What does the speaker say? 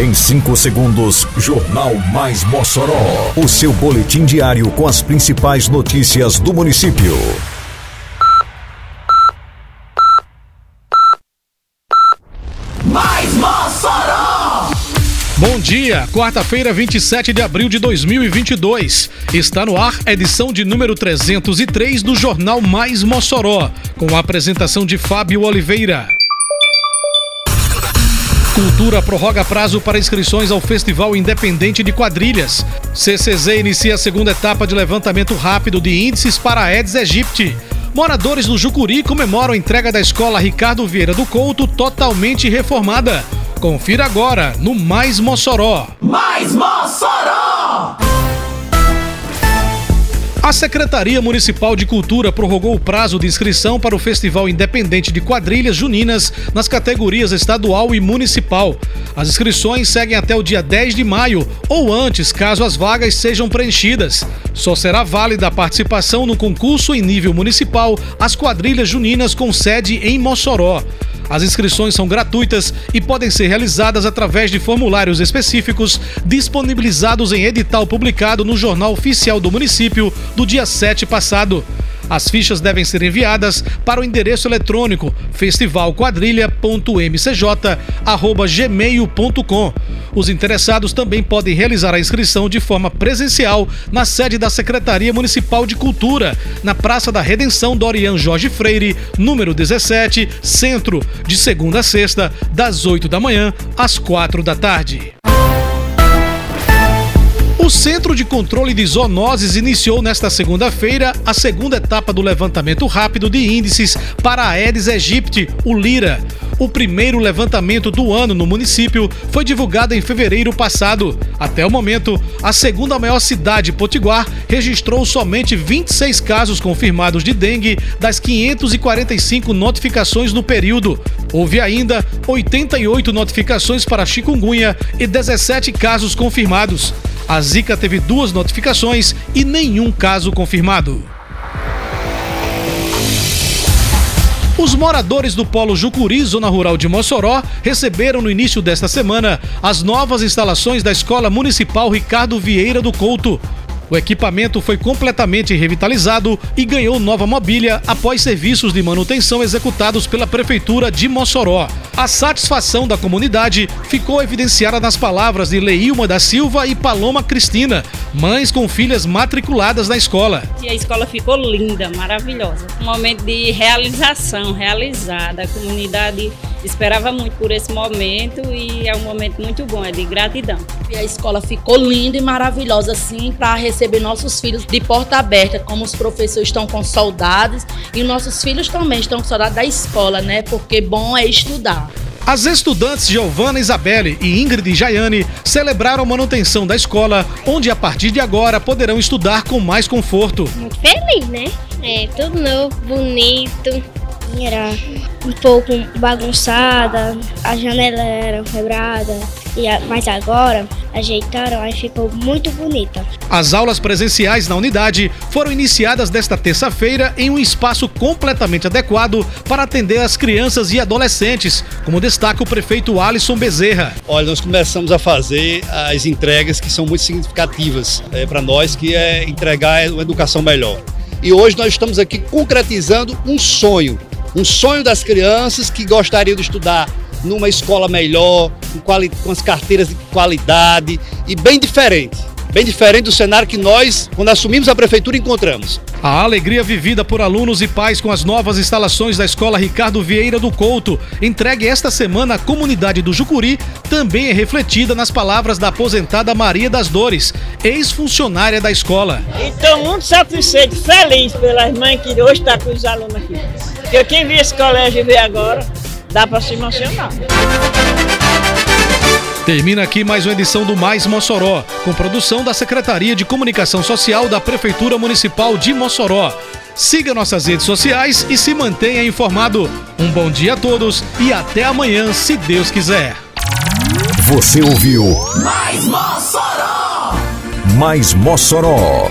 Em 5 segundos, Jornal Mais Mossoró. O seu boletim diário com as principais notícias do município. Mais Mossoró! Bom dia, quarta-feira, 27 de abril de 2022. Está no ar a edição de número 303 do Jornal Mais Mossoró, com a apresentação de Fábio Oliveira. Cultura prorroga prazo para inscrições ao Festival Independente de Quadrilhas. CCZ inicia a segunda etapa de levantamento rápido de índices para a Aedes aegypti. Moradores do Jucuri comemoram a entrega da escola Ricardo Vieira do Couto totalmente reformada. Confira agora no Mais Mossoró. Mais Mossoró! A Secretaria Municipal de Cultura prorrogou o prazo de inscrição para o Festival Independente de Quadrilhas Juninas nas categorias estadual e municipal. As inscrições seguem até o dia 10 de maio ou antes, caso as vagas sejam preenchidas. Só será válida a participação no concurso em nível municipal as quadrilhas juninas com sede em Mossoró. As inscrições são gratuitas e podem ser realizadas através de formulários específicos disponibilizados em edital publicado no Jornal Oficial do Município do dia 7 passado. As fichas devem ser enviadas para o endereço eletrônico festivalquadrilha.mcj@gmail.com. Os interessados também podem realizar a inscrição de forma presencial na sede da Secretaria Municipal de Cultura, na Praça da Redenção Dorian Jorge Freire, número 17, Centro, de segunda a sexta, das 8 da manhã às 4 da tarde. O Centro de Controle de Zoonoses iniciou nesta segunda-feira a segunda etapa do levantamento rápido de índices para a Aedes aegypti, o Lira. O primeiro levantamento do ano no município foi divulgado em fevereiro passado. Até o momento, a segunda maior cidade, Potiguar, registrou somente 26 casos confirmados de dengue das 545 notificações no período. Houve ainda 88 notificações para chikungunya e 17 casos confirmados. A Zika teve duas notificações e nenhum caso confirmado. Os moradores do Polo Jucuri, zona rural de Mossoró, receberam no início desta semana as novas instalações da Escola Municipal Ricardo Vieira do Couto. O equipamento foi completamente revitalizado e ganhou nova mobília após serviços de manutenção executados pela Prefeitura de Mossoró. A satisfação da comunidade ficou evidenciada nas palavras de Leilma da Silva e Paloma Cristina, mães com filhas matriculadas na escola. E a escola ficou linda, maravilhosa. Um momento de realização, realizada. A comunidade esperava muito por esse momento e é um momento muito bom, é de gratidão. E a escola ficou linda e maravilhosa, assim, para receber nossos filhos de porta aberta, como os professores estão com saudades e nossos filhos também estão com saudade da escola, né? Porque bom é estudar. As estudantes Giovana Isabelle e Ingrid Jaiane celebraram a manutenção da escola, onde a partir de agora poderão estudar com mais conforto. Muito feliz, né? É tudo novo, bonito. Era um pouco bagunçada, a janela era quebrada, e a- mas agora ajeitaram, aí ficou muito bonita. As aulas presenciais na unidade foram iniciadas desta terça-feira em um espaço completamente adequado para atender as crianças e adolescentes, como destaca o prefeito Alisson Bezerra. Olha, nós começamos a fazer as entregas que são muito significativas para nós, que é entregar uma educação melhor. E hoje nós estamos aqui concretizando um sonho, um sonho das crianças que gostariam de estudar numa escola melhor, com, quali- com as carteiras de qualidade e bem diferente. Bem diferente do cenário que nós, quando assumimos a prefeitura, encontramos. A alegria vivida por alunos e pais com as novas instalações da Escola Ricardo Vieira do Couto, entregue esta semana à comunidade do Jucuri, também é refletida nas palavras da aposentada Maria das Dores, ex-funcionária da escola. Estou muito satisfeito, feliz pelas mães que hoje estão com os alunos aqui. Porque quem vê esse colégio e vê agora, dá para se emocionar. Termina aqui mais uma edição do Mais Mossoró, com produção da Secretaria de Comunicação Social da Prefeitura Municipal de Mossoró. Siga nossas redes sociais e se mantenha informado. Um bom dia a todos e até amanhã, se Deus quiser. Você ouviu Mais Mossoró! Mais Mossoró,